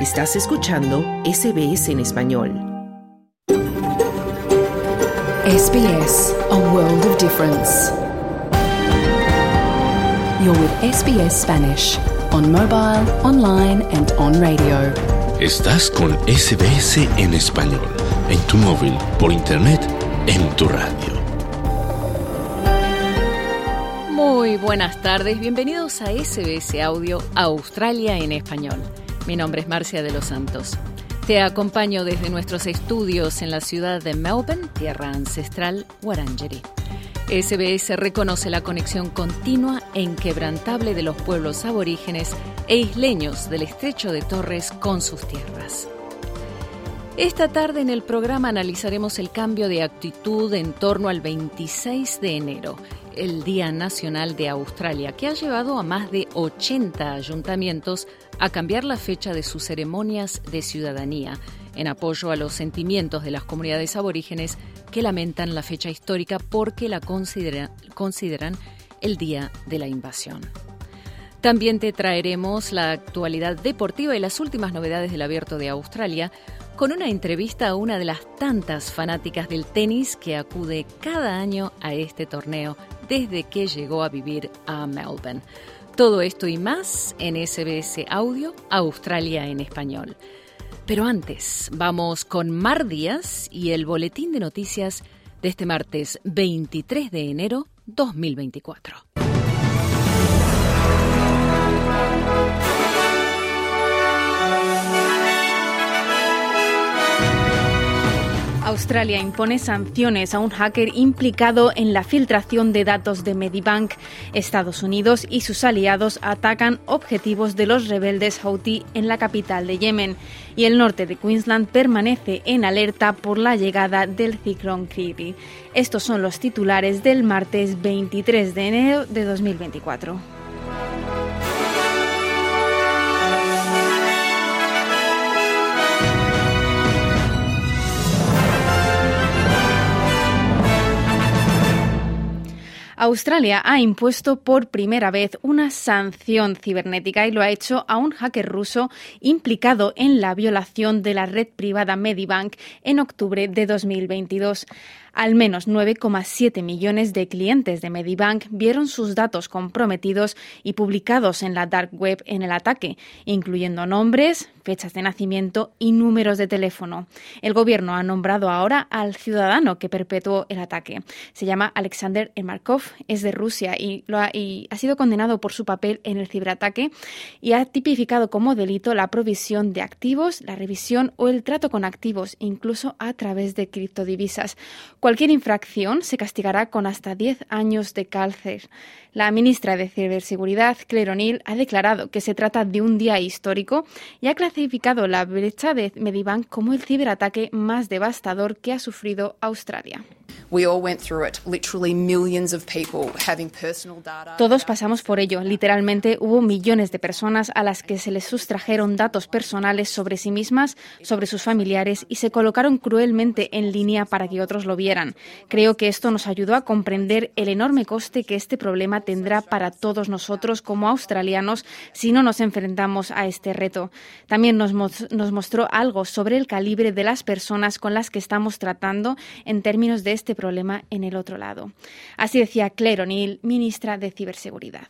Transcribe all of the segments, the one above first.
Estás escuchando SBS en español. SBS, a world of difference. You're with SBS Spanish on mobile, online and on radio. Estás con SBS en español, en tu móvil, por internet, en tu radio. Muy buenas tardes, bienvenidos a SBS Audio Australia en español. Mi nombre es Marcia de los Santos. Te acompaño desde nuestros estudios en la ciudad de Melbourne, tierra ancestral Wurundjeri. SBS reconoce la conexión continua e inquebrantable de los pueblos aborígenes e isleños del estrecho de Torres con sus tierras. Esta tarde en el programa analizaremos el cambio de actitud en torno al 26 de enero, el Día Nacional de Australia, que ha llevado a más de 80 ayuntamientos a cambiar la fecha de sus ceremonias de ciudadanía, en apoyo a los sentimientos de las comunidades aborígenes que lamentan la fecha histórica porque la consideran el día de la invasión. También te traeremos la actualidad deportiva y las últimas novedades del Abierto de Australia, con una entrevista a una de las tantas fanáticas del tenis que acude cada año a este torneo desde que llegó a vivir a Melbourne. Todo esto y más en SBS Audio Australia en español. Pero antes, vamos con Mar Díaz y el boletín de noticias de este martes 23 de enero 2024. Australia impone sanciones a un hacker implicado en la filtración de datos de Medibank. Estados Unidos y sus aliados atacan objetivos de los rebeldes Houthi en la capital de Yemen. Y el norte de Queensland permanece en alerta por la llegada del ciclón Kirby. Estos son los titulares del martes 23 de enero de 2024. Australia ha impuesto por primera vez una sanción cibernética y lo ha hecho a un hacker ruso implicado en la violación de la red privada Medibank en octubre de 2022. Al menos 9,7 millones de clientes de Medibank vieron sus datos comprometidos y publicados en la dark web en el ataque, incluyendo nombres, fechas de nacimiento y números de teléfono. El gobierno ha nombrado ahora al ciudadano que perpetuó el ataque. Se llama Alexander Emarkov, es de Rusia y, ha, y ha sido condenado por su papel en el ciberataque y ha tipificado como delito la provisión de activos, la revisión o el trato con activos, incluso a través de criptodivisas. Cualquier infracción se castigará con hasta 10 años de cárcel. La ministra de Ciberseguridad, Claire O'Neill, ha declarado que se trata de un día histórico y ha clasificado la brecha de Medibank como el ciberataque más devastador que ha sufrido Australia. Todos pasamos por ello. Literalmente hubo millones de personas a las que se les sustrajeron datos personales sobre sí mismas, sobre sus familiares y se colocaron cruelmente en línea para que otros lo vieran. Creo que esto nos ayudó a comprender el enorme coste que este problema tendrá para todos nosotros como australianos si no nos enfrentamos a este reto. También nos, nos mostró algo sobre el calibre de las personas con las que estamos tratando en términos de este problema en el otro lado. Así decía Claire O'Neill, ministra de Ciberseguridad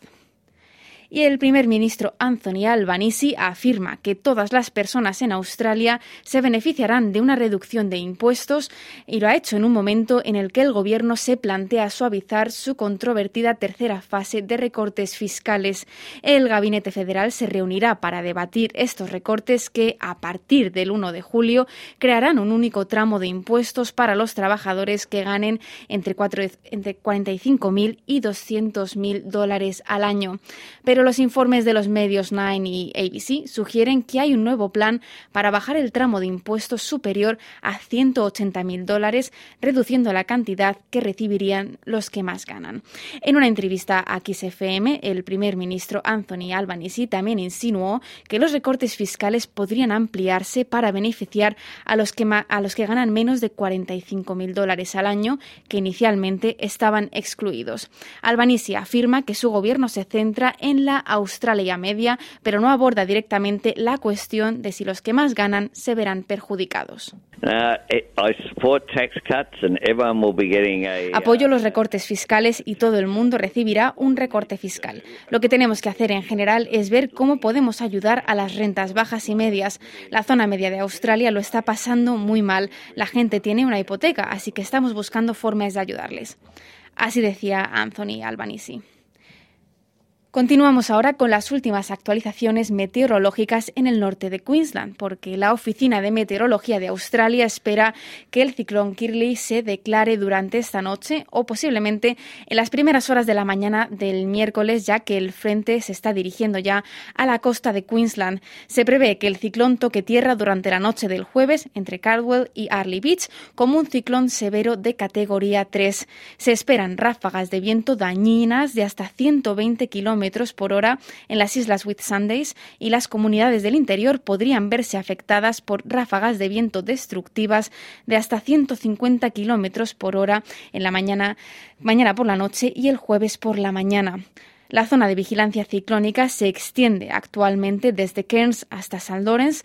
y el primer ministro Anthony Albanese afirma que todas las personas en Australia se beneficiarán de una reducción de impuestos y lo ha hecho en un momento en el que el gobierno se plantea suavizar su controvertida tercera fase de recortes fiscales. El gabinete federal se reunirá para debatir estos recortes que a partir del 1 de julio crearán un único tramo de impuestos para los trabajadores que ganen entre, entre 45.000 y 200.000 dólares al año los informes de los medios Nine y ABC sugieren que hay un nuevo plan para bajar el tramo de impuestos superior a 180.000 dólares, reduciendo la cantidad que recibirían los que más ganan. En una entrevista a XFM, el primer ministro Anthony Albanese también insinuó que los recortes fiscales podrían ampliarse para beneficiar a los que, a los que ganan menos de 45.000 dólares al año, que inicialmente estaban excluidos. Albanese afirma que su gobierno se centra en la Australia media, pero no aborda directamente la cuestión de si los que más ganan se verán perjudicados. Apoyo los recortes fiscales y todo el mundo recibirá un recorte fiscal. Lo que tenemos que hacer en general es ver cómo podemos ayudar a las rentas bajas y medias. La zona media de Australia lo está pasando muy mal. La gente tiene una hipoteca, así que estamos buscando formas de ayudarles. Así decía Anthony Albanese. Continuamos ahora con las últimas actualizaciones meteorológicas en el norte de Queensland, porque la Oficina de Meteorología de Australia espera que el ciclón Kirley se declare durante esta noche o posiblemente en las primeras horas de la mañana del miércoles, ya que el frente se está dirigiendo ya a la costa de Queensland. Se prevé que el ciclón toque tierra durante la noche del jueves entre Caldwell y Arley Beach como un ciclón severo de categoría 3. Se esperan ráfagas de viento dañinas de hasta 120 kilómetros por hora en las islas Whitsundays y las comunidades del interior podrían verse afectadas por ráfagas de viento destructivas de hasta 150 kilómetros por hora en la mañana, mañana por la noche y el jueves por la mañana. La zona de vigilancia ciclónica se extiende actualmente desde Cairns hasta St. Lawrence,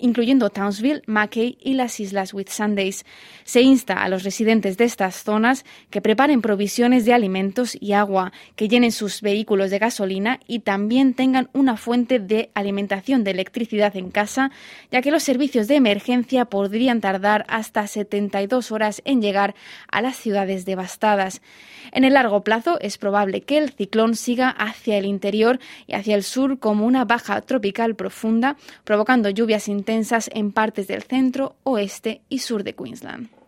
incluyendo Townsville, Mackay y las islas Whitsundays. Se insta a los residentes de estas zonas que preparen provisiones de alimentos y agua, que llenen sus vehículos de gasolina y también tengan una fuente de alimentación de electricidad en casa, ya que los servicios de emergencia podrían tardar hasta 72 horas en llegar a las ciudades devastadas. En el largo plazo es probable que el ciclón siga hacia el interior y hacia el sur como una baja tropical profunda, provocando lluvias intensas en partes del centro, oeste y sur de Queensland.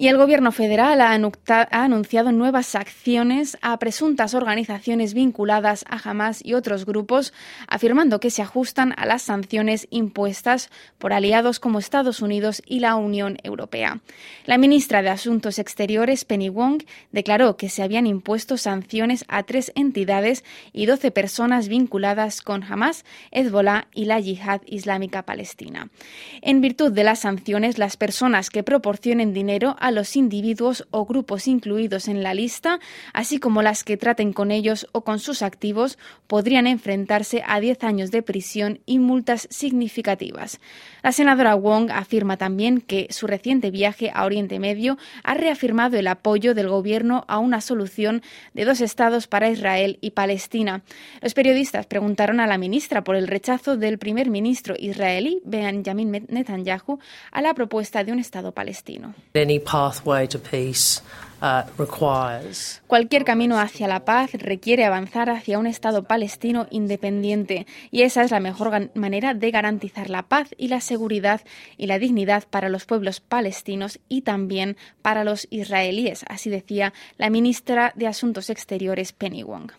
Y el Gobierno federal ha anunciado nuevas acciones a presuntas organizaciones vinculadas a Hamas y otros grupos, afirmando que se ajustan a las sanciones impuestas por aliados como Estados Unidos y la Unión Europea. La ministra de Asuntos Exteriores, Penny Wong, declaró que se habían impuesto sanciones a tres entidades y doce personas vinculadas con Hamas, Hezbollah y la Yihad Islámica Palestina. En virtud de las sanciones, las personas que proporcionen dinero a los individuos o grupos incluidos en la lista, así como las que traten con ellos o con sus activos, podrían enfrentarse a 10 años de prisión y multas significativas. La senadora Wong afirma también que su reciente viaje a Oriente Medio ha reafirmado el apoyo del gobierno a una solución de dos estados para Israel y Palestina. Los periodistas preguntaron a la ministra por el rechazo del primer ministro israelí Benjamin Netanyahu a la propuesta de un estado palestino. Cualquier camino hacia la paz requiere avanzar hacia un Estado palestino independiente y esa es la mejor manera de garantizar la paz y la seguridad y la dignidad para los pueblos palestinos y también para los israelíes, así decía la ministra de Asuntos Exteriores Penny Wong.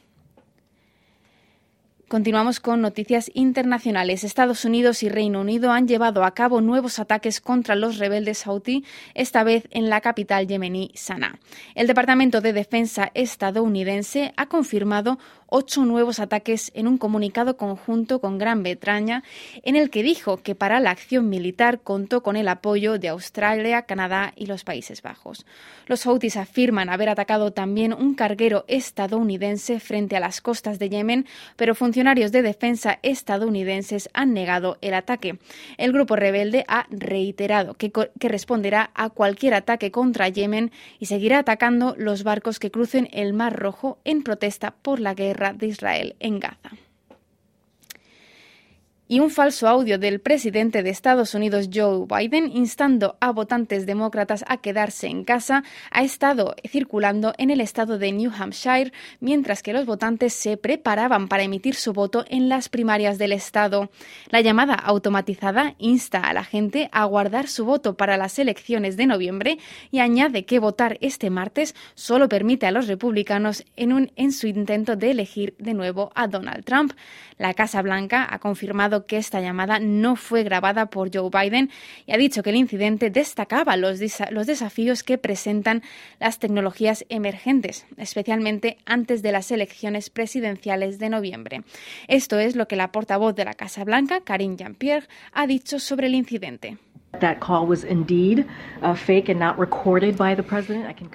Continuamos con noticias internacionales. Estados Unidos y Reino Unido han llevado a cabo nuevos ataques contra los rebeldes Houthi, esta vez en la capital yemení, Sanaa. El Departamento de Defensa estadounidense ha confirmado ocho nuevos ataques en un comunicado conjunto con Gran Bretaña, en el que dijo que para la acción militar contó con el apoyo de Australia, Canadá y los Países Bajos. Los Houthis afirman haber atacado también un carguero estadounidense frente a las costas de Yemen, pero funcionarios de defensa estadounidenses han negado el ataque. El grupo rebelde ha reiterado que, que responderá a cualquier ataque contra Yemen y seguirá atacando los barcos que crucen el Mar Rojo en protesta por la guerra de Israel en Gaza y un falso audio del presidente de Estados Unidos Joe Biden instando a votantes demócratas a quedarse en casa ha estado circulando en el estado de New Hampshire mientras que los votantes se preparaban para emitir su voto en las primarias del estado. La llamada automatizada insta a la gente a guardar su voto para las elecciones de noviembre y añade que votar este martes solo permite a los republicanos en, su intento de elegir de nuevo a Donald Trump. La Casa Blanca ha confirmado que esta llamada no fue grabada por Joe Biden y ha dicho que el incidente destacaba los, los desafíos que presentan las tecnologías emergentes, especialmente antes de las elecciones presidenciales de noviembre. Esto es lo que la portavoz de la Casa Blanca, Karine Jean-Pierre, ha dicho sobre el incidente.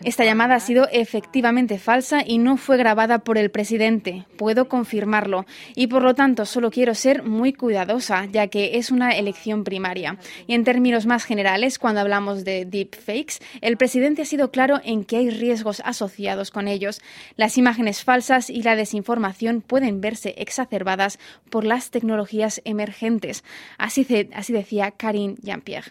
Esta llamada ha sido efectivamente falsa y no fue grabada por el presidente. Puedo confirmarlo. Y por lo tanto, solo quiero ser muy cuidadosa, ya que es una elección primaria. Y en términos más generales, cuando hablamos de deepfakes, el presidente ha sido claro en que hay riesgos asociados con ellos. Las imágenes falsas y la desinformación pueden verse exacerbadas por las tecnologías emergentes. Así, así decía Karine Jean-Pierre.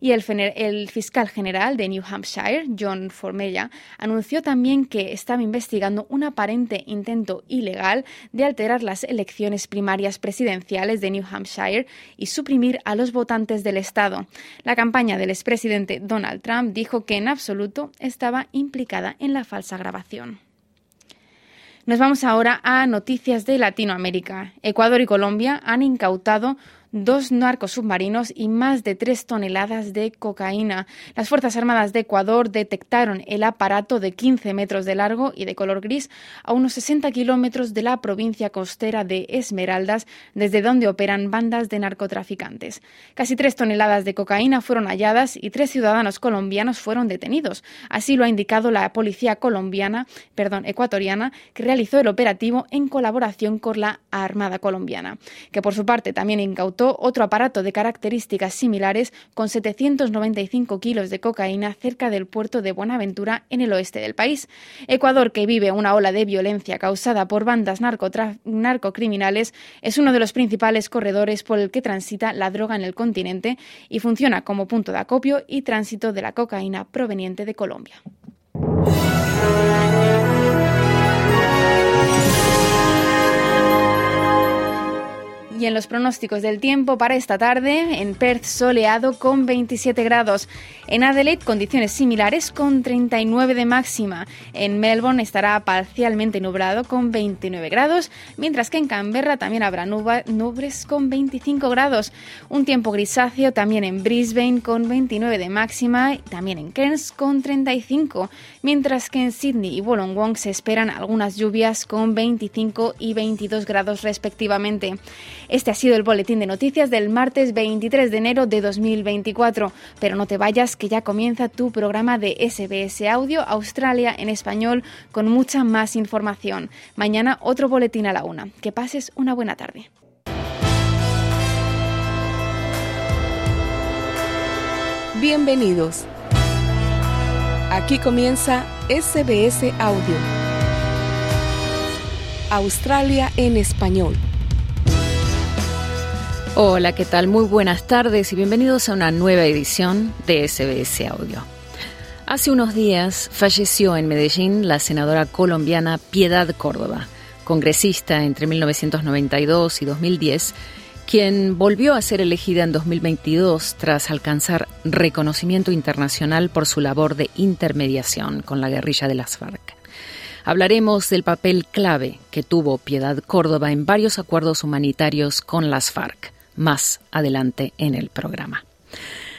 Y el, fiscal general de New Hampshire, John Formella, anunció también que estaba investigando un aparente intento ilegal de alterar las elecciones primarias presidenciales de New Hampshire y suprimir a los votantes del Estado. La campaña del expresidente Donald Trump dijo que en absoluto estaba implicada en la falsa grabación. Nos vamos ahora a noticias de Latinoamérica. Ecuador y Colombia han incautado dos narcos submarinos y más de tres toneladas de cocaína. Las Fuerzas Armadas de Ecuador detectaron el aparato de 15 metros de largo y de color gris a unos 60 kilómetros de la provincia costera de Esmeraldas, desde donde operan bandas de narcotraficantes. Casi tres toneladas de cocaína fueron halladas y tres ciudadanos colombianos fueron detenidos. Así lo ha indicado la policía colombiana, perdón, ecuatoriana, que realizó el operativo en colaboración con la Armada colombiana, que por su parte también incautó otro aparato de características similares con 795 kilos de cocaína cerca del puerto de Buenaventura en el oeste del país. Ecuador, que vive una ola de violencia causada por bandas narcocriminales, es uno de los principales corredores por el que transita la droga en el continente y funciona como punto de acopio y tránsito de la cocaína proveniente de Colombia. Y en los pronósticos del tiempo para esta tarde, en Perth soleado con 27 grados. En Adelaide condiciones similares con 39 de máxima. En Melbourne estará parcialmente nublado con 29 grados, mientras que en Canberra también habrá nubes con 25 grados. Un tiempo grisáceo también en Brisbane con 29 de máxima también en Cairns con 35, mientras que en Sydney y Wollongong se esperan algunas lluvias con 25 y 22 grados respectivamente. Este ha sido el boletín de noticias del martes 23 de enero de 2024. Pero no te vayas, que ya comienza tu programa de SBS Audio Australia en español con mucha más información. Mañana otro boletín a la una. Que pases una buena tarde. Bienvenidos. Aquí comienza SBS Audio. Australia en español Hola, ¿qué tal? Muy buenas tardes y bienvenidos a una nueva edición de SBS Audio. Hace unos días falleció en Medellín la senadora colombiana Piedad Córdoba, congresista entre 1992 y 2010, quien volvió a ser elegida en 2022 tras alcanzar reconocimiento internacional por su labor de intermediación con la guerrilla de las FARC. Hablaremos del papel clave que tuvo Piedad Córdoba en varios acuerdos humanitarios con las FARC más adelante en el programa.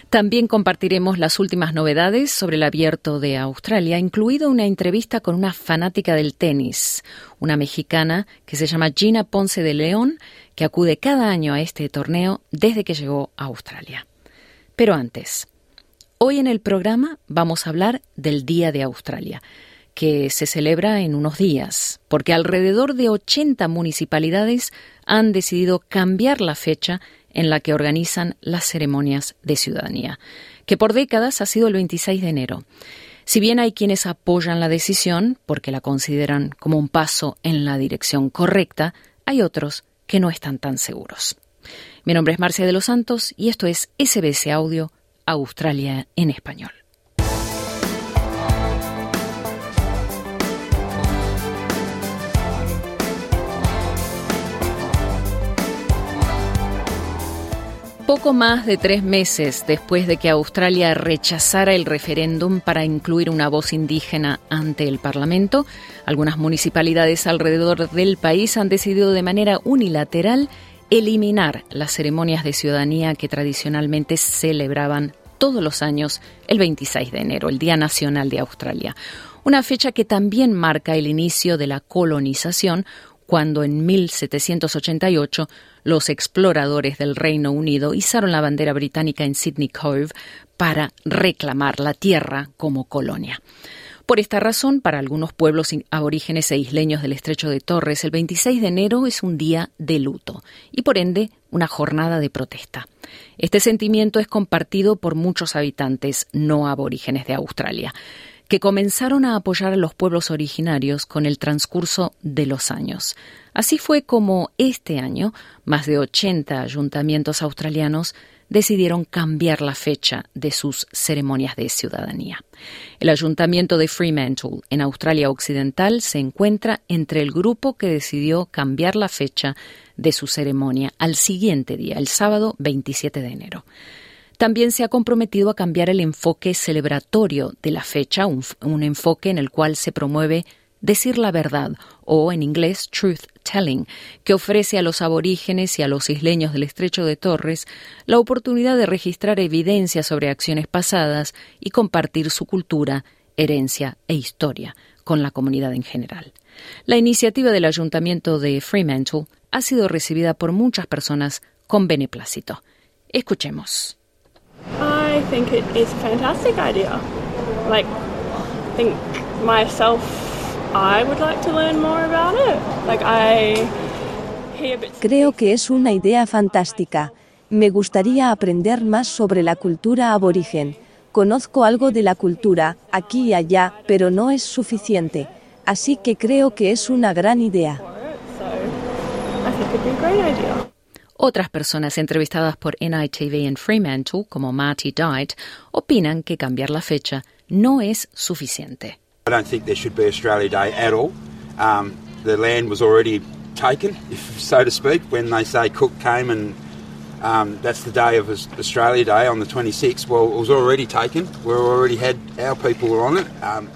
También compartiremos las últimas novedades sobre el abierto de Australia, incluido una entrevista con una fanática del tenis, una mexicana que se llama Gina Ponce de León, que acude cada año a este torneo desde que llegó a Australia. Pero antes, hoy en el programa vamos a hablar del Día de Australia, que se celebra en unos días, porque alrededor de 80 municipalidades han decidido cambiar la fecha en la que organizan las ceremonias de ciudadanía, que por décadas ha sido el 26 de enero. Si bien hay quienes apoyan la decisión porque la consideran como un paso en la dirección correcta, hay otros que no están tan seguros. Mi nombre es Marcia de los Santos y esto es SBS Audio Australia en español. Poco más de tres meses después de que Australia rechazara el referéndum para incluir una voz indígena ante el Parlamento, algunas municipalidades alrededor del país han decidido de manera unilateral eliminar las ceremonias de ciudadanía que tradicionalmente celebraban todos los años el 26 de enero, el Día Nacional de Australia. Una fecha que también marca el inicio de la colonización cuando en 1788 los exploradores del Reino Unido izaron la bandera británica en Sydney Cove para reclamar la tierra como colonia. Por esta razón, para algunos pueblos aborígenes e isleños del estrecho de Torres, el 26 de enero es un día de luto y por ende una jornada de protesta. Este sentimiento es compartido por muchos habitantes no aborígenes de Australia que comenzaron a apoyar a los pueblos originarios con el transcurso de los años. Así fue como este año más de 80 ayuntamientos australianos decidieron cambiar la fecha de sus ceremonias de ciudadanía. El ayuntamiento de Fremantle, en Australia Occidental, se encuentra entre el grupo que decidió cambiar la fecha de su ceremonia al siguiente día, el sábado 27 de enero. También se ha comprometido a cambiar el enfoque celebratorio de la fecha, un, enfoque en el cual se promueve decir la verdad o en inglés truth telling, que ofrece a los aborígenes y a los isleños del estrecho de Torres la oportunidad de registrar evidencia sobre acciones pasadas y compartir su cultura, herencia e historia con la comunidad en general. La iniciativa del Ayuntamiento de Fremantle ha sido recibida por muchas personas con beneplácito. Escuchemos. I think it is a fantastic idea. Like, I think myself, I would like to learn more about it. Like, I Creo que es una idea fantástica. Me gustaría aprender más sobre la cultura aborigen. Conozco algo de la cultura, aquí y allá, pero no es suficiente. Así que creo que es una gran idea. Otras personas entrevistadas por NITV en Fremantle, como Marty Dight, opinan que cambiar la fecha no es suficiente. I don't think there should be Australia Day at all. Um, the land was already taken, if, so to speak, when they say Cook came and um, that's the day of Australia Day on the 26th. Well, it was already taken. We already had our people on it. Um,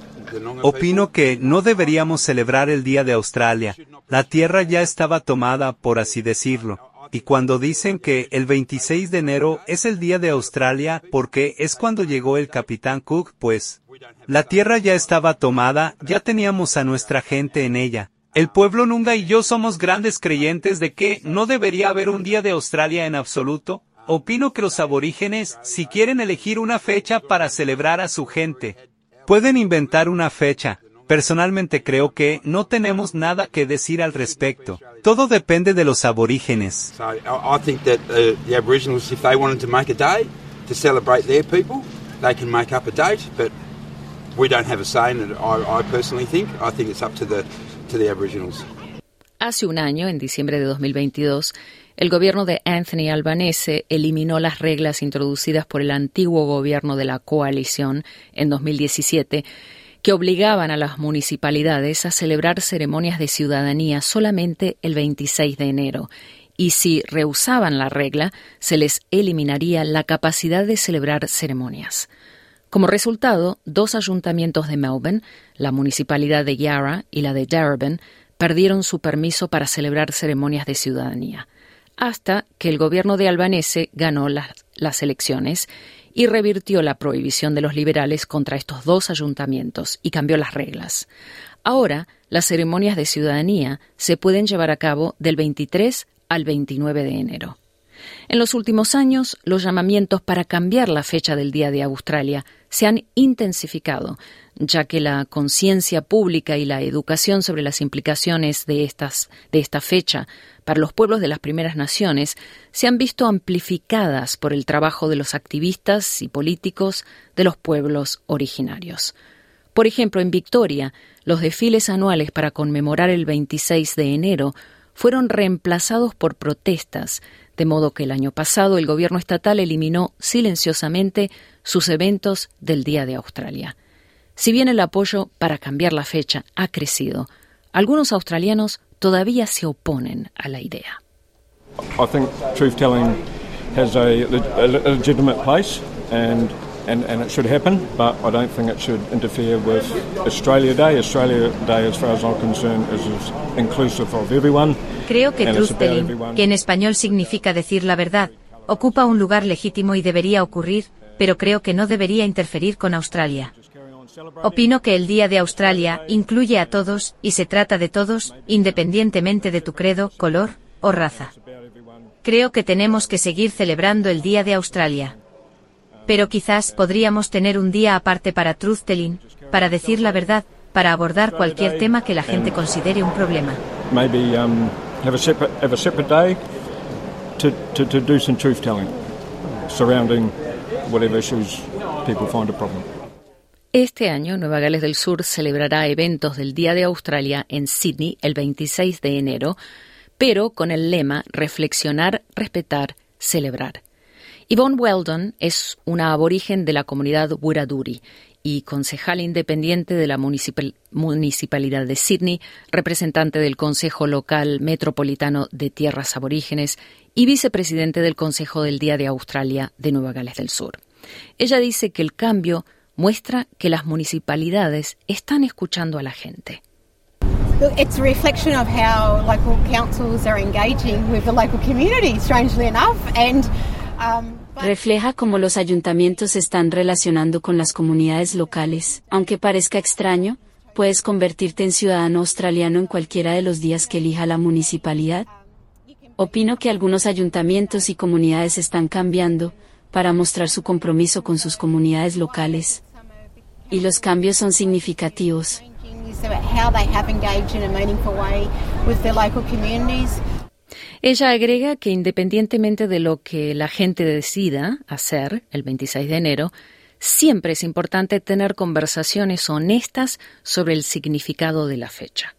Opino que no deberíamos celebrar el Día de Australia. La tierra ya estaba tomada, por así decirlo. Y cuando dicen que el 26 de enero es el día de Australia porque es cuando llegó el capitán Cook, pues la tierra ya estaba tomada, ya teníamos a nuestra gente en ella. El pueblo Nunga y yo somos grandes creyentes de que no debería haber un día de Australia en absoluto. Opino que los aborígenes, si quieren elegir una fecha para celebrar a su gente, pueden inventar una fecha, Personalmente creo que no tenemos nada que decir al respecto. Todo depende de los aborígenes. I think that the Aboriginals, if they wanted to make a day to celebrate their people, they can make up a date, but we don't have a say in it. I, I personally think. I think it's up to the to the Aboriginals. Hace un año, en diciembre de 2022, el gobierno de Anthony Albanese eliminó las reglas introducidas por el antiguo gobierno de la coalición en 2017 que obligaban a las municipalidades a celebrar ceremonias de ciudadanía solamente el 26 de enero, y si rehusaban la regla, se les eliminaría la capacidad de celebrar ceremonias. Como resultado, dos ayuntamientos de Melbourne, la municipalidad de Yarra y la de Darebin, perdieron su permiso para celebrar ceremonias de ciudadanía, hasta que el gobierno de Albanese ganó las, las elecciones y revirtió la prohibición de los liberales contra estos dos ayuntamientos y cambió las reglas. Ahora, las ceremonias de ciudadanía se pueden llevar a cabo del 23 al 29 de enero. En los últimos años, los llamamientos para cambiar la fecha del Día de Australia se han intensificado, ya que la conciencia pública y la educación sobre las implicaciones de, estas, de esta fecha para los pueblos de las primeras naciones se han visto amplificadas por el trabajo de los activistas y políticos de los pueblos originarios. Por ejemplo, en Victoria, los desfiles anuales para conmemorar el 26 de enero fueron reemplazados por protestas, de modo que el año pasado el gobierno estatal eliminó silenciosamente sus eventos del Día de Australia. Si bien el apoyo para cambiar la fecha ha crecido, algunos australianos todavía se oponen a la idea. I think truth telling has a, a legitimate place and and, and it should happen, but I don't think it should interfere with Australia Day. Australia Day, as far as I'm concerned, is, is inclusive of everyone. Creo que truth telling, que en español significa decir la verdad, ocupa un lugar legítimo y debería ocurrir, pero creo que no debería interferir con Australia. Opino que el Día de Australia incluye a todos y se trata de todos, independientemente de tu credo, color o raza. Creo que tenemos que seguir celebrando el Día de Australia. Pero quizás podríamos tener un día aparte para truth telling, para decir la verdad, para abordar cualquier tema que la gente considere un problema. Whatever issues people find a problem. Este año, Nueva Gales del Sur celebrará eventos del Día de Australia en Sydney el 26 de enero, pero con el lema Reflexionar, respetar, celebrar. Yvonne Weldon es una aborigen de la comunidad Wiraduri y concejal independiente de la Municipalidad de Sydney, representante del Consejo Local Metropolitano de Tierras Aborígenes y vicepresidente del Consejo del Día de Australia de Nueva Gales del Sur. Ella dice que el cambio muestra que las municipalidades están escuchando a la gente. It's a reflection of how local councils are engaging with the local community, strangely enough, and um, Refleja cómo los ayuntamientos se están relacionando con las comunidades locales. Aunque parezca extraño, puedes convertirte en ciudadano australiano en cualquiera de los días que elija la municipalidad. Opino que algunos ayuntamientos y comunidades están cambiando para mostrar su compromiso con sus comunidades locales. Y los cambios son significativos. Ella agrega que independientemente de lo que la gente decida hacer el 26 de enero, siempre es importante tener conversaciones honestas sobre el significado de la fecha.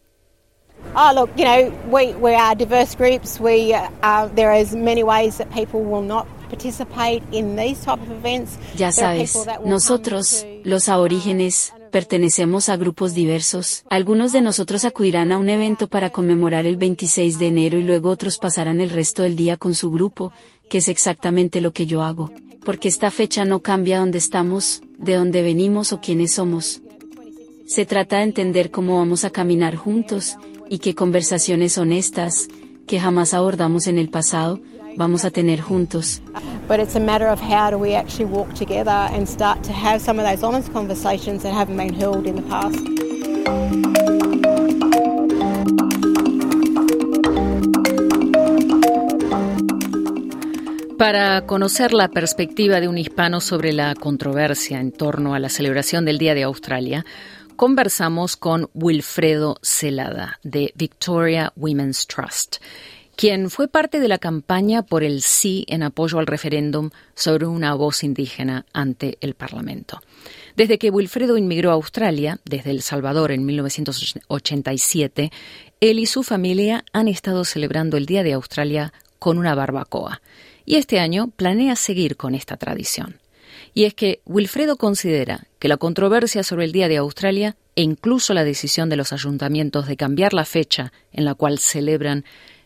Oh, look, you know, we, we are diverse groups. We, uh, there is many ways that people will not Ya sabes, nosotros, los aborígenes, pertenecemos a grupos diversos. Algunos de nosotros acudirán a un evento para conmemorar el 26 de enero y luego otros pasarán el resto del día con su grupo, que es exactamente lo que yo hago. Porque esta fecha no cambia dónde estamos, de dónde venimos o quiénes somos. Se trata de entender cómo vamos a caminar juntos, y qué conversaciones honestas, que jamás abordamos en el pasado, vamos a tener juntos. But it's a matter of how do we actually walk together and start to have some of those honest conversations that haven't been held in the past. Para conocer la perspectiva de un hispano sobre la controversia en torno a la celebración del Día de Australia, conversamos con Wilfredo Celada de Victoria Women's Trust quien fue parte de la campaña por el sí en apoyo al referéndum sobre una voz indígena ante el Parlamento. Desde que Wilfredo inmigró a Australia, desde El Salvador en 1987, él y su familia han estado celebrando el Día de Australia con una barbacoa. Y este año planea seguir con esta tradición. Y es que Wilfredo considera que la controversia sobre el Día de Australia e incluso la decisión de los ayuntamientos de cambiar la fecha en la cual celebran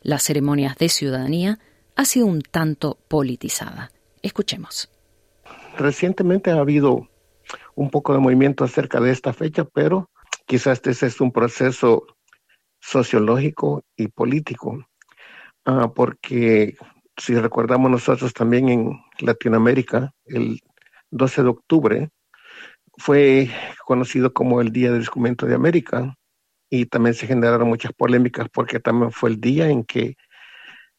las ceremonias de ciudadanía ha sido un tanto politizada. Escuchemos. Recientemente ha habido un poco de movimiento acerca de esta fecha, pero quizás este es un proceso sociológico y político, ah, porque si recordamos nosotros también en Latinoamérica, el 12 de octubre fue conocido como el Día del Documento de América, y también se generaron muchas polémicas porque también fue el día en que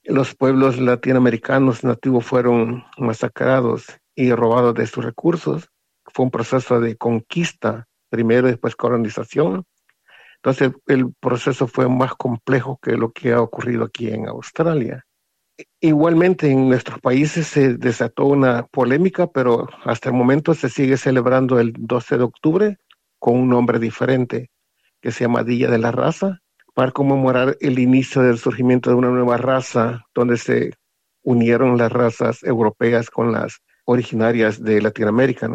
los pueblos latinoamericanos nativos fueron masacrados y robados de sus recursos. Fue un proceso de conquista, primero y después colonización. Entonces el proceso fue más complejo que lo que ha ocurrido aquí en Australia. Igualmente en nuestros países se desató una polémica, pero hasta el momento se sigue celebrando el 12 de octubre con un nombre diferente que se llama Día de la Raza, para conmemorar el inicio del surgimiento de una nueva raza, donde se unieron las razas europeas con las originarias de Latinoamérica.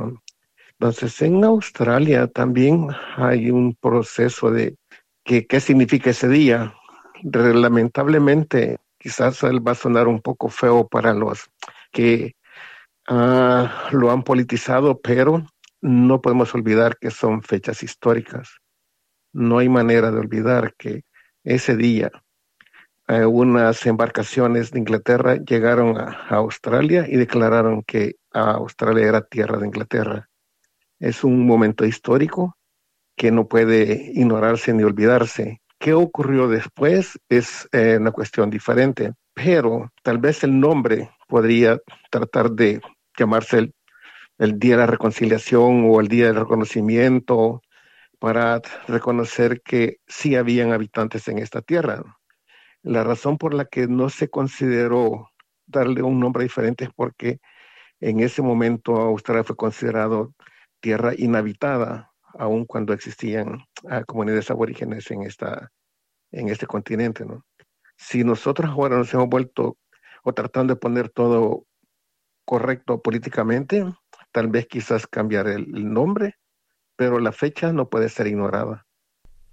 Entonces, en Australia también hay un proceso de que, qué significa ese día. Lamentablemente, quizás va a sonar un poco feo para los que ah, lo han politizado, pero no podemos olvidar que son fechas históricas no hay manera de olvidar que ese día eh, unas embarcaciones de Inglaterra llegaron a, Australia y declararon que Australia era tierra de Inglaterra. Es un momento histórico que no puede ignorarse ni olvidarse. ¿Qué ocurrió después? Es eh, una cuestión diferente, pero tal vez el nombre podría tratar de llamarse el Día de la Reconciliación o el Día del Reconocimiento para reconocer que sí habían habitantes en esta tierra. La razón por la que no se consideró darle un nombre diferente es porque en ese momento Australia fue considerado tierra inhabitada, aun cuando existían ah, comunidades aborígenes en, esta, en este continente. ¿no? Si nosotros ahora nos hemos vuelto o tratando de poner todo correcto políticamente, tal vez quizás cambiar el nombre, pero la fecha no puede ser ignorada.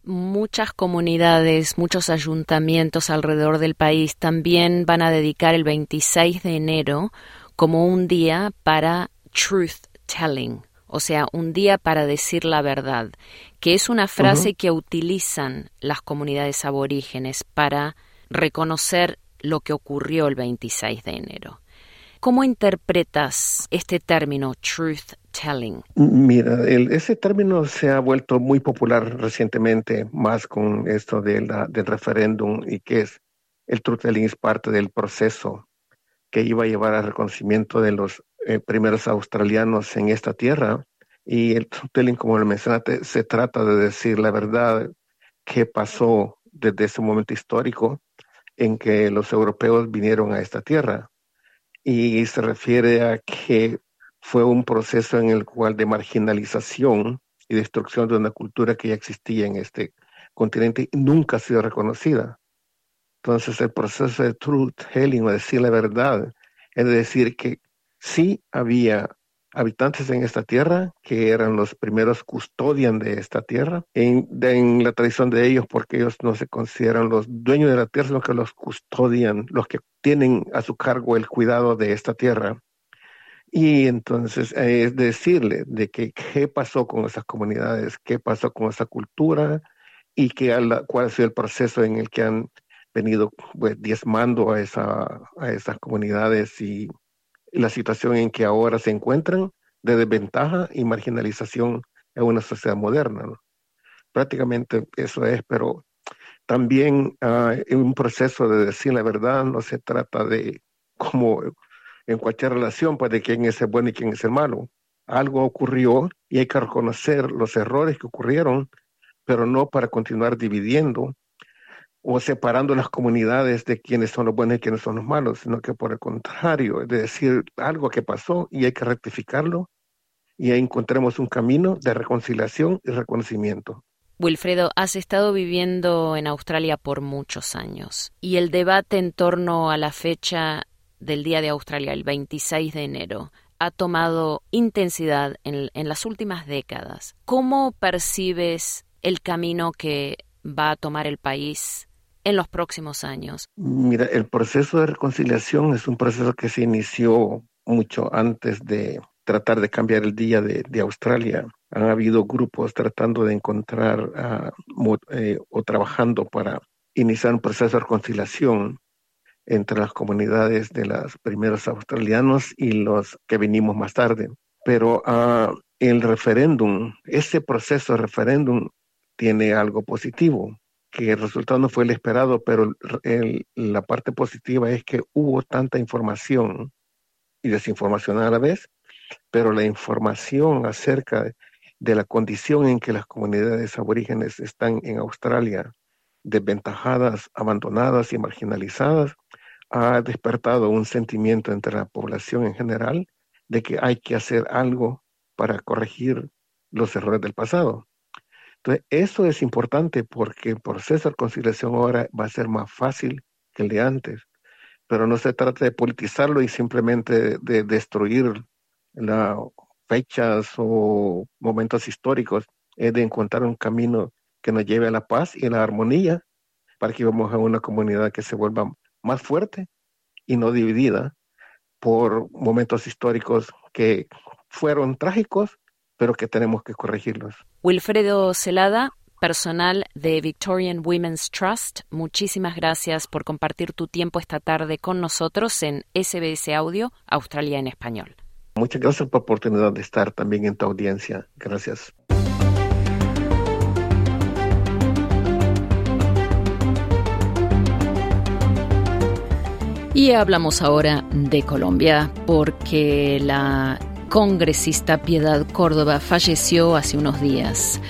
Muchas comunidades, muchos ayuntamientos alrededor del país también van a dedicar el 26 de enero como un día para truth telling, o sea, un día para decir la verdad, que es una frase que utilizan las comunidades aborígenes para reconocer lo que ocurrió el 26 de enero. ¿Cómo interpretas este término truth telling? Mira, ese término se ha vuelto muy popular recientemente, más con esto del referéndum y que es el truth telling es parte del proceso que iba a llevar al reconocimiento de los eh, primeros australianos en esta tierra. Y el truth telling, como lo mencionaste, se trata de decir la verdad que pasó desde ese momento histórico en que los europeos vinieron a esta tierra y se refiere a que fue un proceso en el cual de marginalización y destrucción de una cultura que ya existía en este continente y nunca ha sido reconocida. Entonces el proceso de truth telling o decir la verdad es decir que sí había habitantes en esta tierra, que eran los primeros custodian de esta tierra, en, en, la tradición de ellos, porque ellos no se consideran los dueños de la tierra, sino que los custodian, los que tienen a su cargo el cuidado de esta tierra. Y entonces eh, es decirle de que qué pasó con esas comunidades, qué pasó con esa cultura y qué, cuál ha sido el proceso en el que han venido pues, diezmando a, esa, a esas comunidades y la situación en que ahora se encuentran de desventaja y marginalización en una sociedad moderna. Prácticamente eso es, pero también uh, en un proceso de decir la verdad no se trata de como en cualquier relación, pues de quién es el bueno y quién es el malo. Algo ocurrió y hay que reconocer los errores que ocurrieron, pero no para continuar dividiendo o separando las comunidades de quiénes son los buenos y quiénes son los malos, sino que por el contrario, es decir algo que pasó y hay que rectificarlo y ahí encontremos un camino de reconciliación y reconocimiento. Wilfredo, has estado viviendo en Australia por muchos años y el debate en torno a la fecha del Día de Australia, el 26 de enero, ha tomado intensidad en, las últimas décadas. ¿Cómo percibes el camino que va a tomar el país en los próximos años? Mira, el proceso de reconciliación es un proceso que se inició mucho antes de tratar de cambiar el día de, Australia. Han habido grupos tratando de encontrar ah, eh, o trabajando para iniciar un proceso de reconciliación entre las comunidades de los primeros australianos y los que vinimos más tarde. Pero uh, el referéndum, ese proceso de referéndum tiene algo positivo que el resultado no fue el esperado, pero la parte positiva es que hubo tanta información y desinformación a la vez, pero la información acerca de la condición en que las comunidades aborígenes están en Australia, desventajadas, abandonadas y marginalizadas, ha despertado un sentimiento entre la población en general de que hay que hacer algo para corregir los errores del pasado. Entonces, eso es importante porque el proceso de conciliación ahora va a ser más fácil que el de antes, pero no se trata de politizarlo y simplemente de destruir las fechas o momentos históricos, es de encontrar un camino que nos lleve a la paz y a la armonía para que vamos a una comunidad que se vuelva más fuerte y no dividida por momentos históricos que fueron trágicos, pero que tenemos que corregirlos. Wilfredo Celada, personal de Victorian Women's Trust, muchísimas gracias por compartir tu tiempo esta tarde con nosotros en SBS Audio, Australia en Español. Muchas gracias por la oportunidad de estar también en tu audiencia. Gracias. Y hablamos ahora de Colombia porque la congresista Piedad Córdoba falleció hace unos días.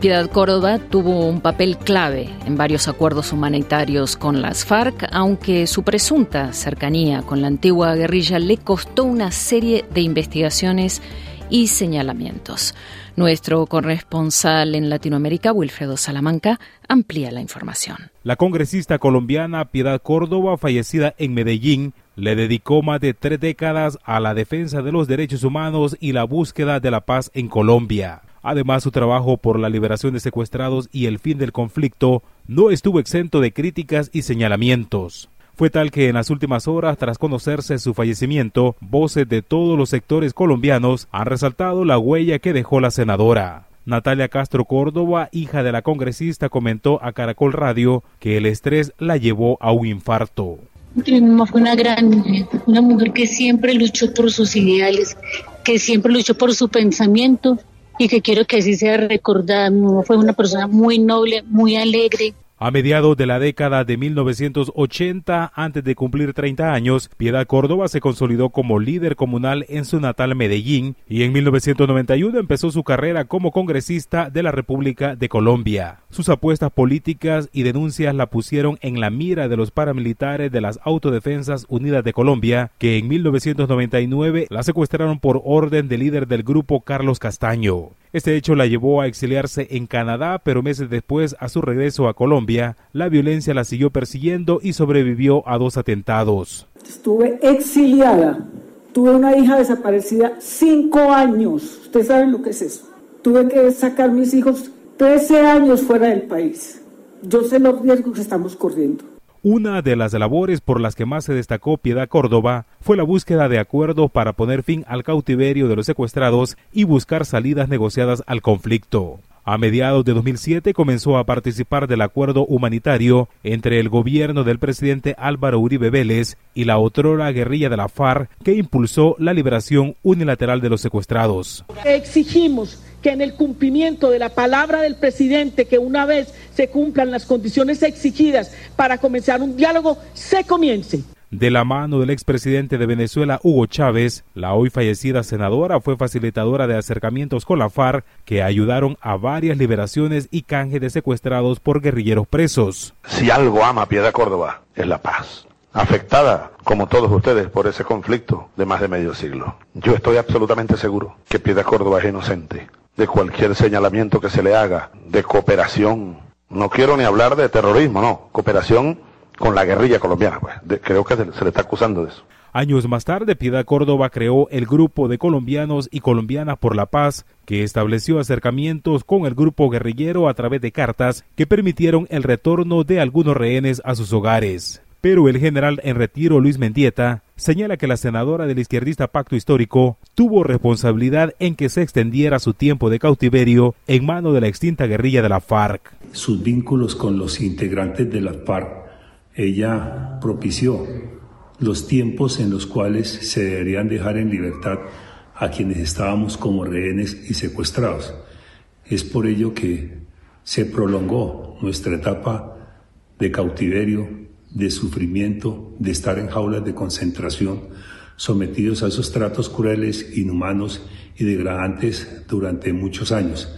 Piedad Córdoba tuvo un papel clave en varios acuerdos humanitarios con las FARC, aunque su presunta cercanía con la antigua guerrilla le costó una serie de investigaciones y señalamientos. Nuestro corresponsal en Latinoamérica, Wilfredo Salamanca, amplía la información. La congresista colombiana Piedad Córdoba, fallecida en Medellín, le dedicó más de tres décadas a la defensa de los derechos humanos y la búsqueda de la paz en Colombia. Además, su trabajo por la liberación de secuestrados y el fin del conflicto no estuvo exento de críticas y señalamientos. Fue tal que en las últimas horas, tras conocerse su fallecimiento, voces de todos los sectores colombianos han resaltado la huella que dejó la senadora. Natalia Castro Córdoba, hija de la congresista, comentó a Caracol Radio que el estrés la llevó a un infarto. Mi mamá fue una gran mujer, una mujer que siempre luchó por sus ideales, que siempre luchó por su pensamiento y que quiero que así sea recordada. Mi mamá fue una persona muy noble, muy alegre, a mediados de la década de 1980, antes de cumplir 30 años, Piedad Córdoba se consolidó como líder comunal en su natal Medellín y en 1991 empezó su carrera como congresista de la República de Colombia. Sus apuestas políticas y denuncias la pusieron en la mira de los paramilitares de las Autodefensas Unidas de Colombia, que en 1999 la secuestraron por orden del líder del grupo Carlos Castaño. Este hecho la llevó a exiliarse en Canadá, pero meses después, a su regreso a Colombia, la violencia la siguió persiguiendo y sobrevivió a dos atentados. Estuve exiliada, tuve una hija desaparecida cinco años. Ustedes saben lo que es eso. Tuve que sacar mis hijos 13 años fuera del país. Yo sé los riesgos que estamos corriendo. Una de las labores por las que más se destacó Piedad Córdoba fue la búsqueda de acuerdos para poner fin al cautiverio de los secuestrados y buscar salidas negociadas al conflicto. A mediados de 2007 comenzó a participar del acuerdo humanitario entre el gobierno del presidente Álvaro Uribe Vélez y la otrora guerrilla de la FARC que impulsó la liberación unilateral de los secuestrados. Exigimos que en el cumplimiento de la palabra del presidente, que una vez se cumplan las condiciones exigidas para comenzar un diálogo, se comience. De la mano del expresidente de Venezuela, Hugo Chávez, la hoy fallecida senadora fue facilitadora de acercamientos con la FARC que ayudaron a varias liberaciones y canje de secuestrados por guerrilleros presos. Si algo ama Piedad Córdoba, es la paz. Afectada, como todos ustedes, por ese conflicto de más de medio siglo. Yo estoy absolutamente seguro que Piedad Córdoba es inocente de cualquier señalamiento que se le haga, de cooperación. No quiero ni hablar de terrorismo, no, cooperación con la guerrilla colombiana. Pues. creo que se, le está acusando de eso. Años más tarde, Piedad Córdoba creó el Grupo de Colombianos y Colombianas por la Paz, que estableció acercamientos con el grupo guerrillero a través de cartas que permitieron el retorno de algunos rehenes a sus hogares. Pero el general en retiro Luis Mendieta señala que la senadora del izquierdista Pacto Histórico tuvo responsabilidad en que se extendiera su tiempo de cautiverio en mano de la extinta guerrilla de la FARC. Sus vínculos con los integrantes de la FARC, ella propició los tiempos en los cuales se deberían dejar en libertad a quienes estábamos como rehenes y secuestrados. Es por ello que se prolongó nuestra etapa de cautiverio de sufrimiento, de estar en jaulas de concentración, sometidos a esos tratos crueles, inhumanos y degradantes durante muchos años.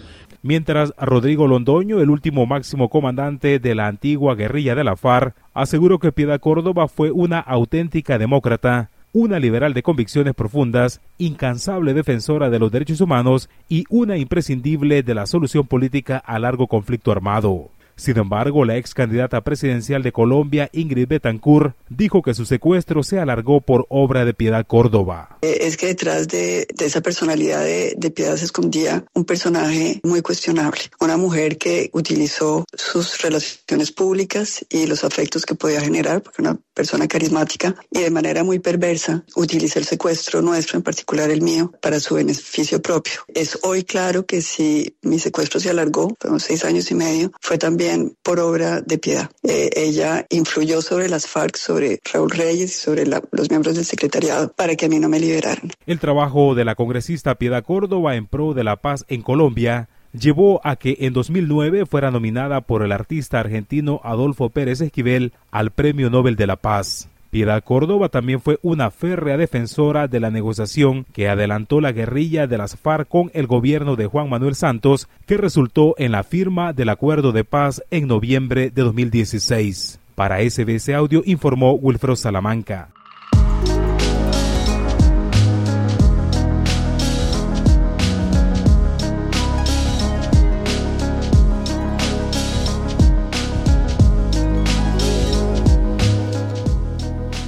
Mientras Rodrigo Londoño, el último máximo comandante de la antigua guerrilla de la FARC, aseguró que Piedad Córdoba fue una auténtica demócrata, una liberal de convicciones profundas, incansable defensora de los derechos humanos y una imprescindible de la solución política a largo conflicto armado. Sin embargo, la ex candidata presidencial de Colombia, Ingrid Betancourt, dijo que su secuestro se alargó por obra de Piedad Córdoba. Eh, es que detrás de, esa personalidad de, de, Piedad se escondía un personaje muy cuestionable, una mujer que utilizó sus relaciones públicas y los afectos que podía generar, porque una persona carismática, y de manera muy perversa utiliza el secuestro nuestro, en particular el mío, para su beneficio propio. Es hoy claro que si mi secuestro se alargó, fueron seis años y medio, fue también por obra de Piedad. Eh, ella influyó sobre las FARC, sobre Raúl Reyes sobre los miembros del secretariado para que a mí no me liberaran. El trabajo de la congresista Piedad Córdoba en pro de la paz en Colombia llevó a que en 2009 fuera nominada por el artista argentino Adolfo Pérez Esquivel al Premio Nobel de la Paz. Piedad Córdoba también fue una férrea defensora de la negociación que adelantó la guerrilla de las FARC con el gobierno de Juan Manuel Santos, que resultó en la firma del acuerdo de paz en noviembre de 2016. Para SBS Audio informó Wilfredo Salamanca.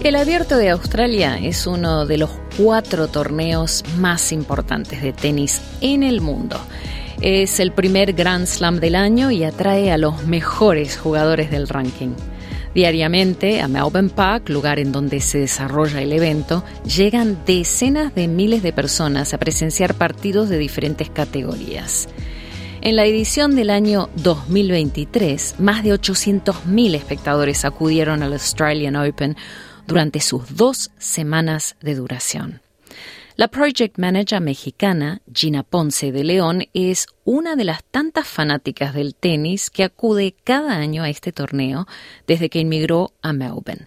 El Abierto de Australia es uno de los cuatro torneos más importantes de tenis en el mundo. Es el primer Grand Slam del año y atrae a los mejores jugadores del ranking. Diariamente a Melbourne Park, lugar en donde se desarrolla el evento, llegan decenas de miles de personas a presenciar partidos de diferentes categorías. En la edición del año 2023, más de 800.000 espectadores acudieron al Australian Open, durante sus dos semanas de duración. La project manager mexicana Gina Ponce de León es una de las tantas fanáticas del tenis que acude cada año a este torneo desde que inmigró a Melbourne.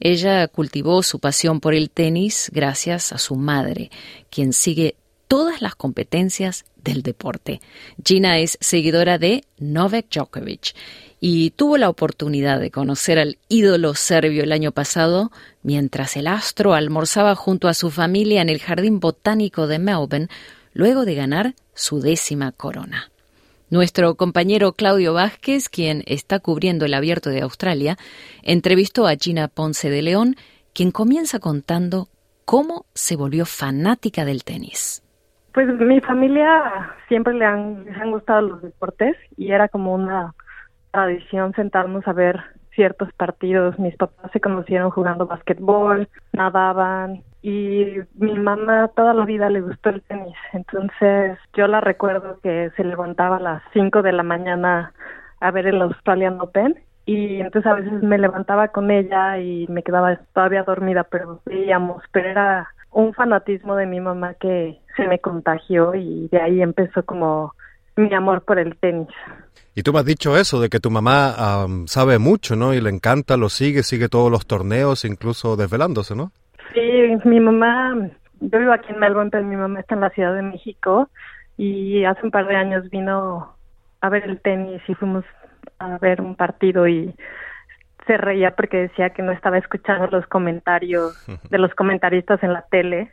Ella cultivó su pasión por el tenis gracias a su madre, quien sigue todas las competencias del deporte. Gina es seguidora de Novak Djokovic y tuvo la oportunidad de conocer al ídolo serbio el año pasado mientras el astro almorzaba junto a su familia en el Jardín Botánico de Melbourne luego de ganar su décima corona. Nuestro compañero Claudio Vázquez, quien está cubriendo el abierto de Australia, entrevistó a Gina Ponce de León, quien comienza contando cómo se volvió fanática del tenis. Pues mi familia siempre le han, les han gustado los deportes y era como una tradición sentarnos a ver ciertos partidos. Mis papás se conocieron jugando basquetbol, nadaban y mi mamá toda la vida le gustó el tenis. Entonces yo la recuerdo que se levantaba a las 5 de la mañana a ver el Australian Open y entonces a veces me levantaba con ella y me quedaba todavía dormida, pero veíamos, pero era un fanatismo de mi mamá que se me contagió y de ahí empezó como mi amor por el tenis. Y tú me has dicho eso, de que tu mamá sabe mucho, ¿no? Y le encanta, lo sigue, sigue todos los torneos, incluso desvelándose, ¿no? Sí, mi mamá, yo vivo aquí en Melbourne, pero mi mamá está en la Ciudad de México y hace un par de años vino a ver el tenis y fuimos a ver un partido y se reía porque decía que no estaba escuchando los comentarios de los comentaristas en la tele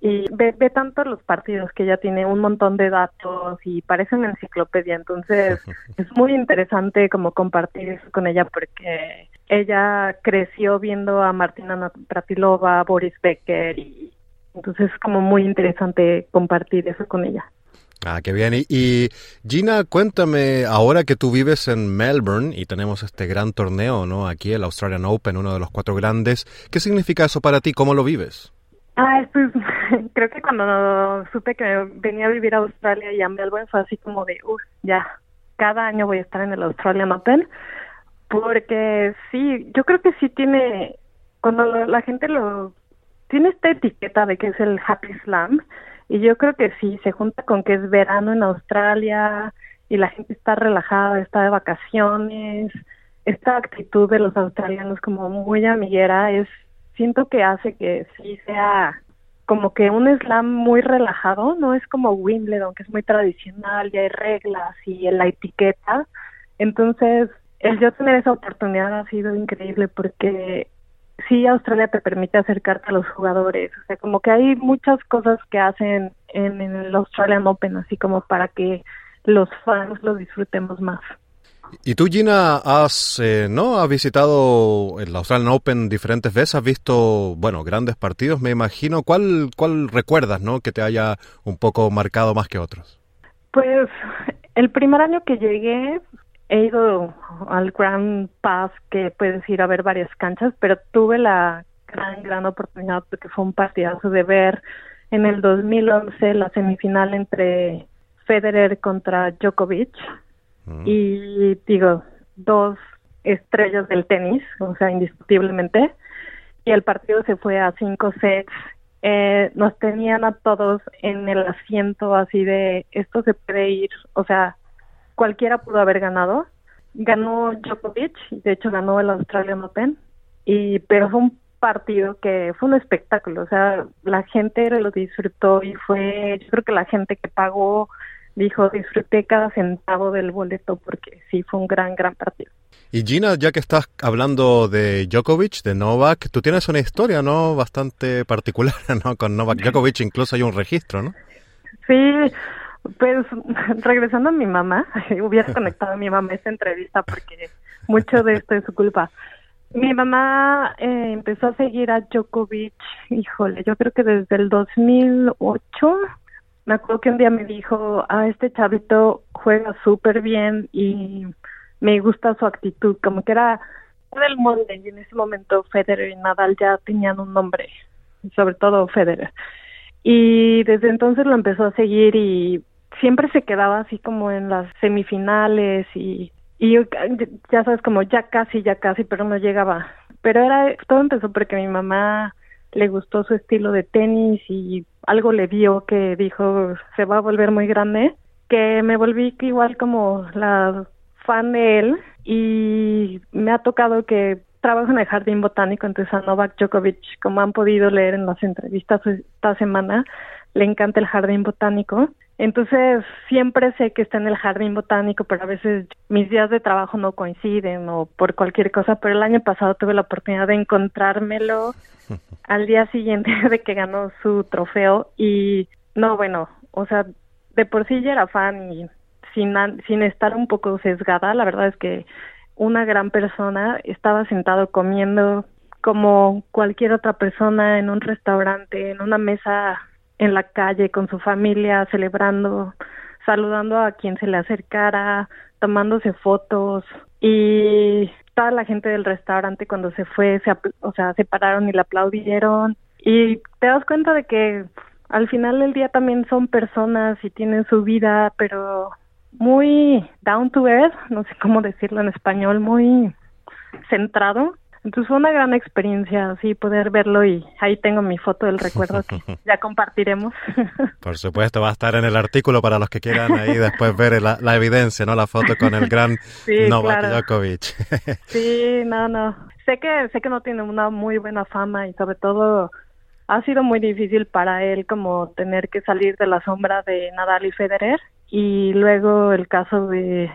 y ve, ve tanto los partidos que ella tiene un montón de datos y parece una enciclopedia, entonces es muy interesante como compartir eso con ella porque ella creció viendo a Martina Pratilova, Boris Becker y entonces es como muy interesante compartir eso con ella. Ah, qué bien. Y, Gina, cuéntame, ahora que tú vives en Melbourne y tenemos este gran torneo, ¿no? Aquí el Australian Open, uno de los cuatro grandes, ¿qué significa eso para ti? ¿Cómo lo vives? Ah, pues creo que cuando supe que venía a vivir a Australia y a Melbourne fue así como de, uff, ya, cada año voy a estar en el Australian Open, porque sí, yo creo que sí tiene, cuando la gente lo, tiene esta etiqueta de que es el Happy Slam, y yo creo que sí, se junta con que es verano en Australia y la gente está relajada, está de vacaciones, esta actitud de los australianos como muy amiguera es siento que hace que sí sea como que un slam muy relajado, no es como Wimbledon, que es muy tradicional, y hay reglas y la etiqueta. Entonces, el yo tener esa oportunidad ha sido increíble porque sí Australia te permite acercarte a los jugadores, o sea, como que hay muchas cosas que hacen en, en el Australian Open, así como para que los fans lo disfrutemos más. Y tú, Gina, has, eh, ¿no? Has visitado el Australian Open diferentes veces, has visto, bueno, grandes partidos, me imagino. ¿Cuál, cuál recuerdas, no? Que te haya un poco marcado más que otros. Pues el primer año que llegué he ido al Grand Pass, que puedes ir a ver varias canchas, pero tuve la gran, gran oportunidad porque fue un partidazo de ver en el 2011 la semifinal entre Federer contra Djokovic Y digo, dos estrellas del tenis, o sea, indiscutiblemente. Y el partido se fue a cinco sets. Eh, nos tenían a todos en el asiento así de esto se puede ir, o sea, cualquiera pudo haber ganado. Ganó Djokovic, de hecho ganó el Australian Open, y pero fue un partido que fue un espectáculo, o sea, la gente lo disfrutó y fue, yo creo que la gente que pagó dijo disfruté cada centavo del boleto porque sí fue un gran, gran partido. Y Gina, ya que estás hablando de Djokovic, de Novak, tú tienes una historia, ¿no? Bastante particular, ¿no? Con Novak Djokovic incluso hay un registro, ¿no? Sí, pues regresando a mi mamá, hubiera conectado a mi mamá esta entrevista porque mucho de esto es su culpa. Mi mamá eh, empezó a seguir a Djokovic, híjole, yo creo que desde el 2008. Me acuerdo que un día me dijo, ah, este chavito juega súper bien y me gusta su actitud, como que era del molde y en ese momento Federer y Nadal ya tenían un nombre, sobre todo Federer. Y desde entonces lo empezó a seguir y siempre se quedaba así como en las semifinales y y ya sabes como ya casi ya casi pero no llegaba pero era todo empezó porque mi mamá le gustó su estilo de tenis y algo le vio que dijo se va a volver muy grande que me volví igual como la fan de él. Y me ha tocado que trabajo en el jardín botánico entonces a Novak Djokovic como han podido leer en las entrevistas esta semana le encanta el jardín botánico entonces, siempre sé que está en el jardín botánico, pero a veces mis días de trabajo no coinciden o por cualquier cosa, pero el año pasado tuve la oportunidad de encontrármelo al día siguiente de que ganó su trofeo y no, bueno, o sea, de por sí ya era fan y sin, sin estar un poco sesgada, la verdad es que una gran persona estaba sentado comiendo como cualquier otra persona en un restaurante, en una mesa en la calle con su familia, celebrando, saludando a quien se le acercara, tomándose fotos. Y toda la gente del restaurante cuando se fue, se, o sea, se pararon y le aplaudieron. Y te das cuenta de que al final del día también son personas y tienen su vida, pero muy down to earth, no sé cómo decirlo en español, muy centrado entonces fue una gran experiencia, así poder verlo y ahí tengo mi foto del recuerdo que ya compartiremos. Por supuesto, va a estar en el artículo para los que quieran ahí después ver la, evidencia, ¿no? La foto con el gran Novak Djokovic. sí, no, no. Sé que, sé que no tiene una muy buena fama y sobre todo ha sido muy difícil para él como tener que salir de la sombra de Nadal y Federer y luego el caso de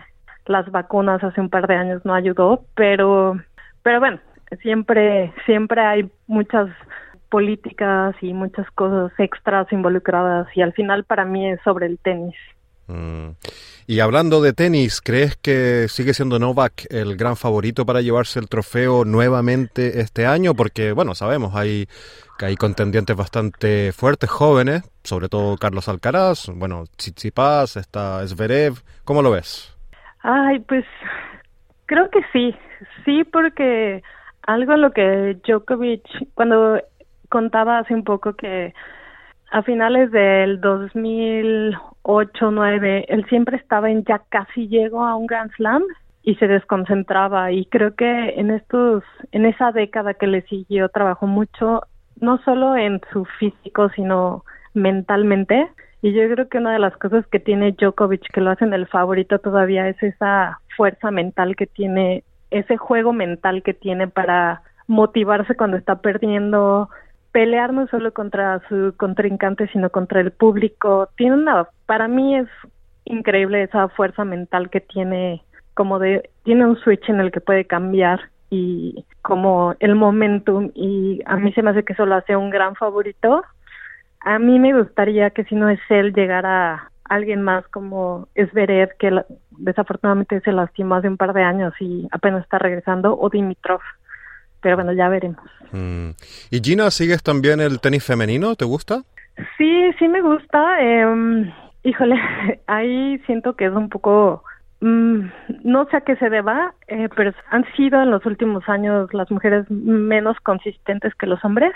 las vacunas hace un par de años no ayudó, pero pero bueno, siempre, siempre hay muchas políticas y muchas cosas extras involucradas y al final para mí es sobre el tenis. Mm. Y hablando de tenis, ¿crees que sigue siendo Novak el gran favorito para llevarse el trofeo nuevamente este año? Porque, bueno, sabemos, hay, que hay contendientes bastante fuertes, jóvenes, sobre todo Carlos Alcaraz, bueno, Tsitsipas, está Zverev, ¿cómo lo ves? Ay, pues creo que sí, sí, porque algo en lo que Djokovic, cuando contaba hace un poco que a finales del 2008-9, él siempre estaba en ya casi llegó a un Grand Slam y se desconcentraba. Y creo que en estos en esa década que le siguió trabajó mucho no solo en su físico sino mentalmente. Y yo creo que una de las cosas que tiene Djokovic que lo hacen el favorito todavía es esa fuerza mental que tiene ese juego mental que tiene para motivarse cuando está perdiendo, pelear no solo contra su contrincante, sino contra el público. Tiene una, para mí es increíble esa fuerza mental que tiene, como de, tiene un switch en el que puede cambiar y como el momentum y a mí se me hace que eso lo hace un gran favorito. A mí me gustaría que si no es él llegara alguien más como Esverev, que desafortunadamente se lastimó hace un par de años y apenas está regresando, o Dimitrov. Pero bueno, ya veremos. Mm. ¿Y Gina, sigues también el tenis femenino? ¿Te gusta? Sí, sí me gusta. Eh, híjole, ahí siento que es un poco... Mm, no sé a qué se deba, eh, pero han sido en los últimos años las mujeres menos consistentes que los hombres.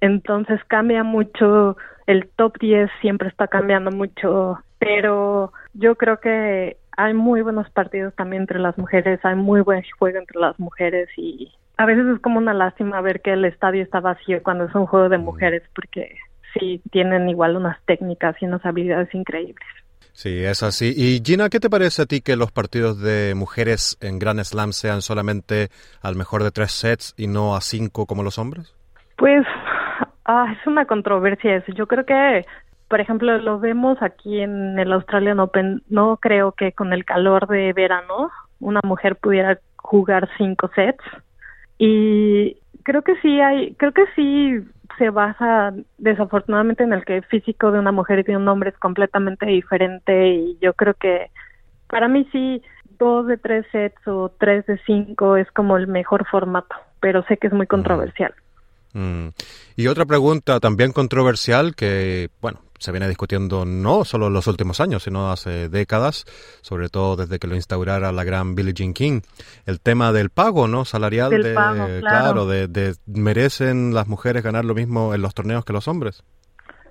Entonces cambia mucho, el top 10 siempre está cambiando mucho, pero yo creo que hay muy buenos partidos también entre las mujeres, hay muy buen juego entre las mujeres y a veces es como una lástima ver que el estadio está vacío cuando es un juego de mujeres porque sí tienen igual unas técnicas y unas habilidades increíbles. Sí, es así. Y Gina, ¿qué te parece a ti que los partidos de mujeres en Grand Slam sean solamente al mejor de tres sets y no a cinco como los hombres? Pues ah, es una controversia eso. Yo creo que, por ejemplo, lo vemos aquí en el Australian Open. No creo que con el calor de verano una mujer pudiera jugar cinco sets. Y creo que sí hay, creo que sí se basa desafortunadamente en el que el físico de una mujer y de un hombre es completamente diferente y yo creo que para mí sí dos de tres sets o tres de cinco es como el mejor formato, pero sé que es muy controversial. Mm. Y otra pregunta también controversial que, bueno, se viene discutiendo no solo en los últimos años, sino hace décadas, sobre todo desde que lo instaurara la gran Billie Jean King, el tema del pago, ¿no? Salarial, de, claro, de, merecen las mujeres ganar lo mismo en los torneos que los hombres.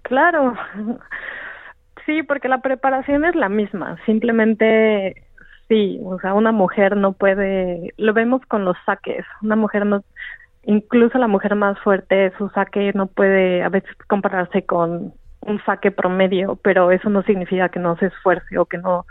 Claro, sí, porque la preparación es la misma, simplemente sí, o sea, una mujer no puede, lo vemos con los saques, una mujer no, incluso la mujer más fuerte, su saque no puede a veces compararse con un saque promedio, pero eso no significa que no se esfuerce o que no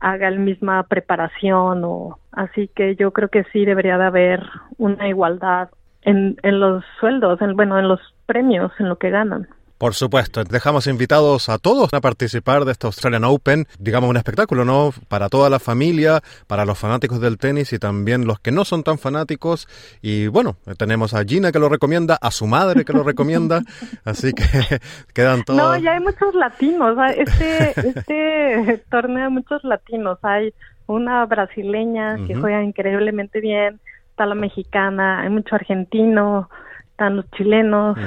haga la misma preparación o así que yo creo que sí debería de haber una igualdad en, en los sueldos, en, bueno, en los premios, en lo que ganan. Por supuesto, dejamos invitados a todos a participar de este Australian Open, digamos un espectáculo, ¿no? Para toda la familia, para los fanáticos del tenis y también los que no son tan fanáticos. Y bueno, tenemos a Gina que lo recomienda, a su madre que lo recomienda, así que quedan todos. No, ya hay muchos latinos, este, este torneo hay muchos latinos, hay una brasileña que juega increíblemente bien, está la mexicana, hay mucho argentino, están los chilenos.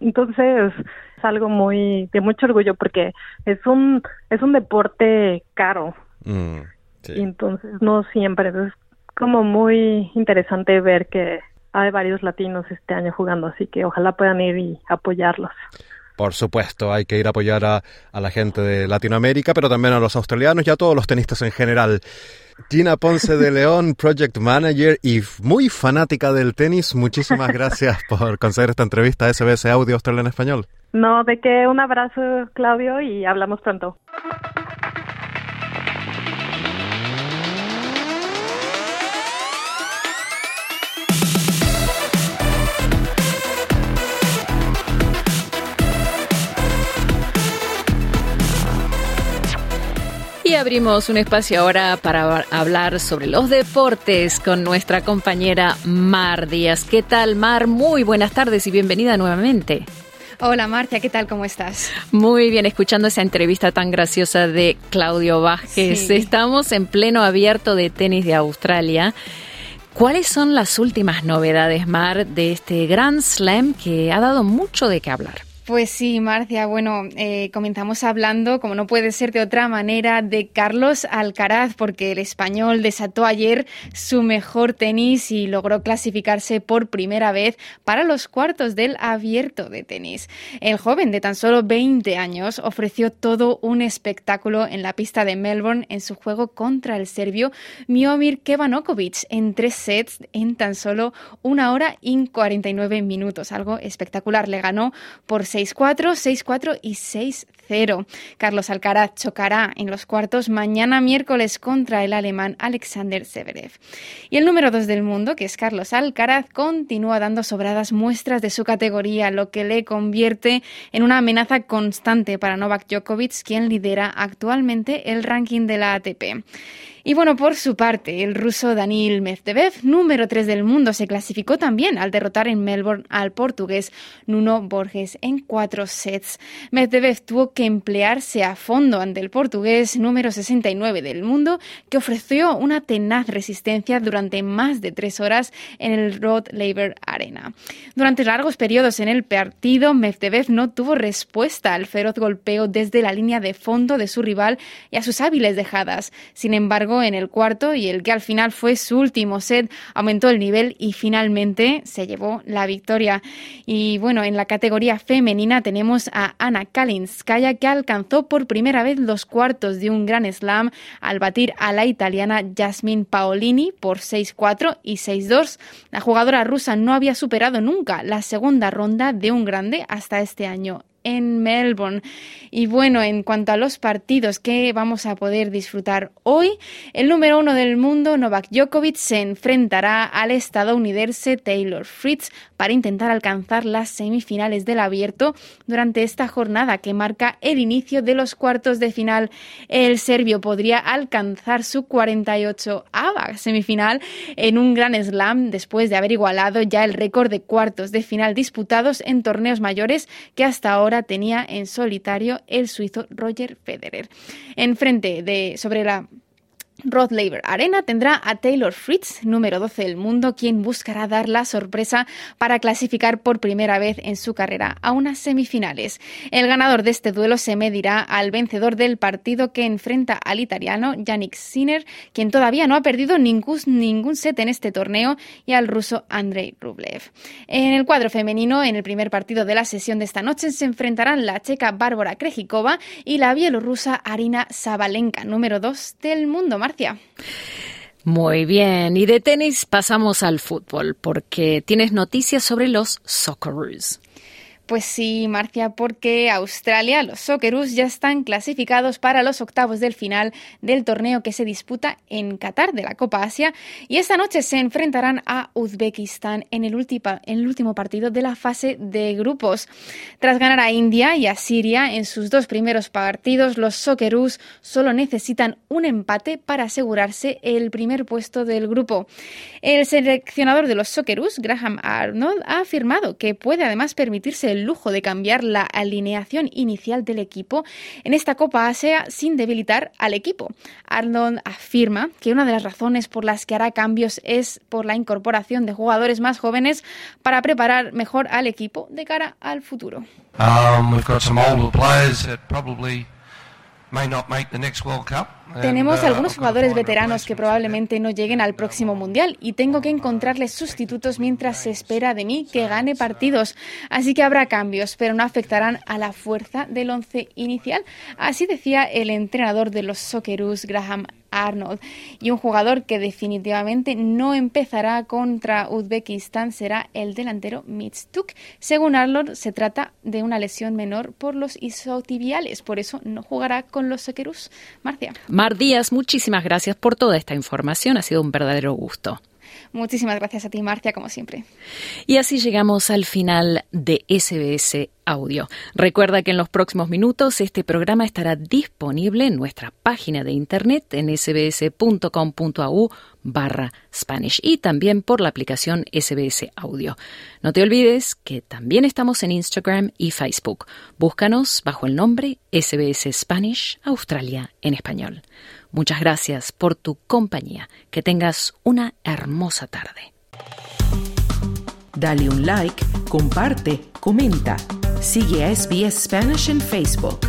entonces es algo muy de mucho orgullo porque es un es un deporte caro. Mm, y entonces no siempre es como muy interesante ver que hay varios latinos este año jugando, así que ojalá puedan ir y apoyarlos. Por supuesto, hay que ir a apoyar a, a, la gente de Latinoamérica, pero también a los australianos y a todos los tenistas en general. Gina Ponce de León, Project Manager y muy fanática del tenis, muchísimas gracias por conceder esta entrevista a SBS Audio Australia en Español. No, de que un abrazo, Claudio, y hablamos pronto. Y abrimos un espacio ahora para hablar sobre los deportes con nuestra compañera Mar Díaz. ¿Qué tal, Mar? Muy buenas tardes y bienvenida nuevamente. Hola Marcia, ¿qué tal? ¿Cómo estás? Muy bien, escuchando esa entrevista tan graciosa de Claudio Vázquez. Estamos en pleno abierto de tenis de Australia. ¿Cuáles son las últimas novedades, Mar, de este Grand Slam que ha dado mucho de qué hablar? Pues sí, Marcia. Bueno, eh, comenzamos hablando, como no puede ser de otra manera, de Carlos Alcaraz, porque el español desató ayer su mejor tenis y logró clasificarse por primera vez para los cuartos del abierto de tenis. El joven de tan solo 20 años ofreció todo un espectáculo en la pista de Melbourne en su juego contra el serbio Miomir Kevanokovic en tres sets en tan solo una hora y 49 minutos. Algo espectacular. Le ganó por 6-4, 6-4 y 6-0. Carlos Alcaraz chocará en los cuartos mañana miércoles contra el alemán Alexander Severev. Y el número 2 del mundo, que es Carlos Alcaraz, continúa dando sobradas muestras de su categoría, lo que le convierte en una amenaza constante para Novak Djokovic, quien lidera actualmente el ranking de la ATP. Y bueno, por su parte, el ruso Daniil Medvedev, número 3 del mundo, se clasificó también al derrotar en Melbourne al portugués Nuno Borges en cuatro sets. Medvedev tuvo que emplearse a fondo ante el portugués número 69 del mundo, que ofreció una tenaz resistencia durante más de tres horas en el Rod Laver Arena. Durante largos periodos en el partido, Medvedev no tuvo respuesta al feroz golpeo desde la línea de fondo de su rival y a sus hábiles dejadas. Sin embargo, en el cuarto y el que al final fue su último set, aumentó el nivel y finalmente se llevó la victoria. Y bueno, en la categoría femenina tenemos a Ana Kalinskaya que alcanzó por primera vez los cuartos de un gran slam al batir a la italiana Jasmine Paolini por 6-4 y 6-2. La jugadora rusa no había superado nunca la segunda ronda de un grande hasta este año en Melbourne. Y bueno, en cuanto a los partidos que vamos a poder disfrutar hoy, el número uno del mundo, Novak Djokovic, se enfrentará al estadounidense Taylor Fritz para intentar alcanzar las semifinales del abierto durante esta jornada que marca el inicio de los cuartos de final. El serbio podría alcanzar su 48 ava semifinal en un gran slam después de haber igualado ya el récord de cuartos de final disputados en torneos mayores que hasta ahora tenía en solitario el suizo Roger Federer. En frente de sobre la Rod Laver Arena tendrá a Taylor Fritz, número 12 del mundo, quien buscará dar la sorpresa para clasificar por primera vez en su carrera a unas semifinales. El ganador de este duelo se medirá al vencedor del partido que enfrenta al italiano Yannick Sinner, quien todavía no ha perdido ningún, set en este torneo, y al ruso Andrei Rublev. En el cuadro femenino, en el primer partido de la sesión de esta noche, se enfrentarán la checa Bárbara Krejikova y la bielorrusa Arina Sabalenka, número 2 del mundo. Muy bien, y de tenis pasamos al fútbol, porque tienes noticias sobre los Socceroos. Pues sí, Marcia, porque Australia, los Socceroos ya están clasificados para los octavos del final del torneo que se disputa en Qatar de la Copa Asia y esta noche se enfrentarán a Uzbekistán en el, último partido de la fase de grupos. Tras ganar a India y a Siria en sus dos primeros partidos, los Socceroos solo necesitan un empate para asegurarse el primer puesto del grupo. El seleccionador de los Socceroos, Graham Arnold, ha afirmado que puede además permitirse el lujo de cambiar la alineación inicial del equipo en esta Copa Asia sin debilitar al equipo. Arnold afirma que una de las razones por las que hará cambios es por la incorporación de jugadores más jóvenes para preparar mejor al equipo de cara al futuro. Um, tenemos algunos jugadores veteranos que probablemente no lleguen al próximo Mundial y tengo que encontrarles sustitutos mientras se espera de mí que gane partidos. Así que habrá cambios, pero no afectarán a la fuerza del once inicial. Así decía el entrenador de los Socceroos, Graham Arnold. Y un jugador que definitivamente no empezará contra Uzbekistán será el delantero Mitstuk. Según Arnold, se trata de una lesión menor por los isotibiales, por eso no jugará con los Socceroos. Marcia. Mar Díaz, muchísimas gracias por toda esta información. Ha sido un verdadero gusto. Muchísimas gracias a ti, Marcia, como siempre. Y así llegamos al final de SBS Audio. Recuerda que en los próximos minutos este programa estará disponible en nuestra página de internet en sbs.com.au barra Spanish y también por la aplicación SBS Audio. No te olvides que también estamos en Instagram y Facebook. Búscanos bajo el nombre SBS Spanish Australia en español. Muchas gracias por tu compañía. Que tengas una hermosa tarde. Dale un like, comparte, comenta. Sigue a SBS Spanish en Facebook.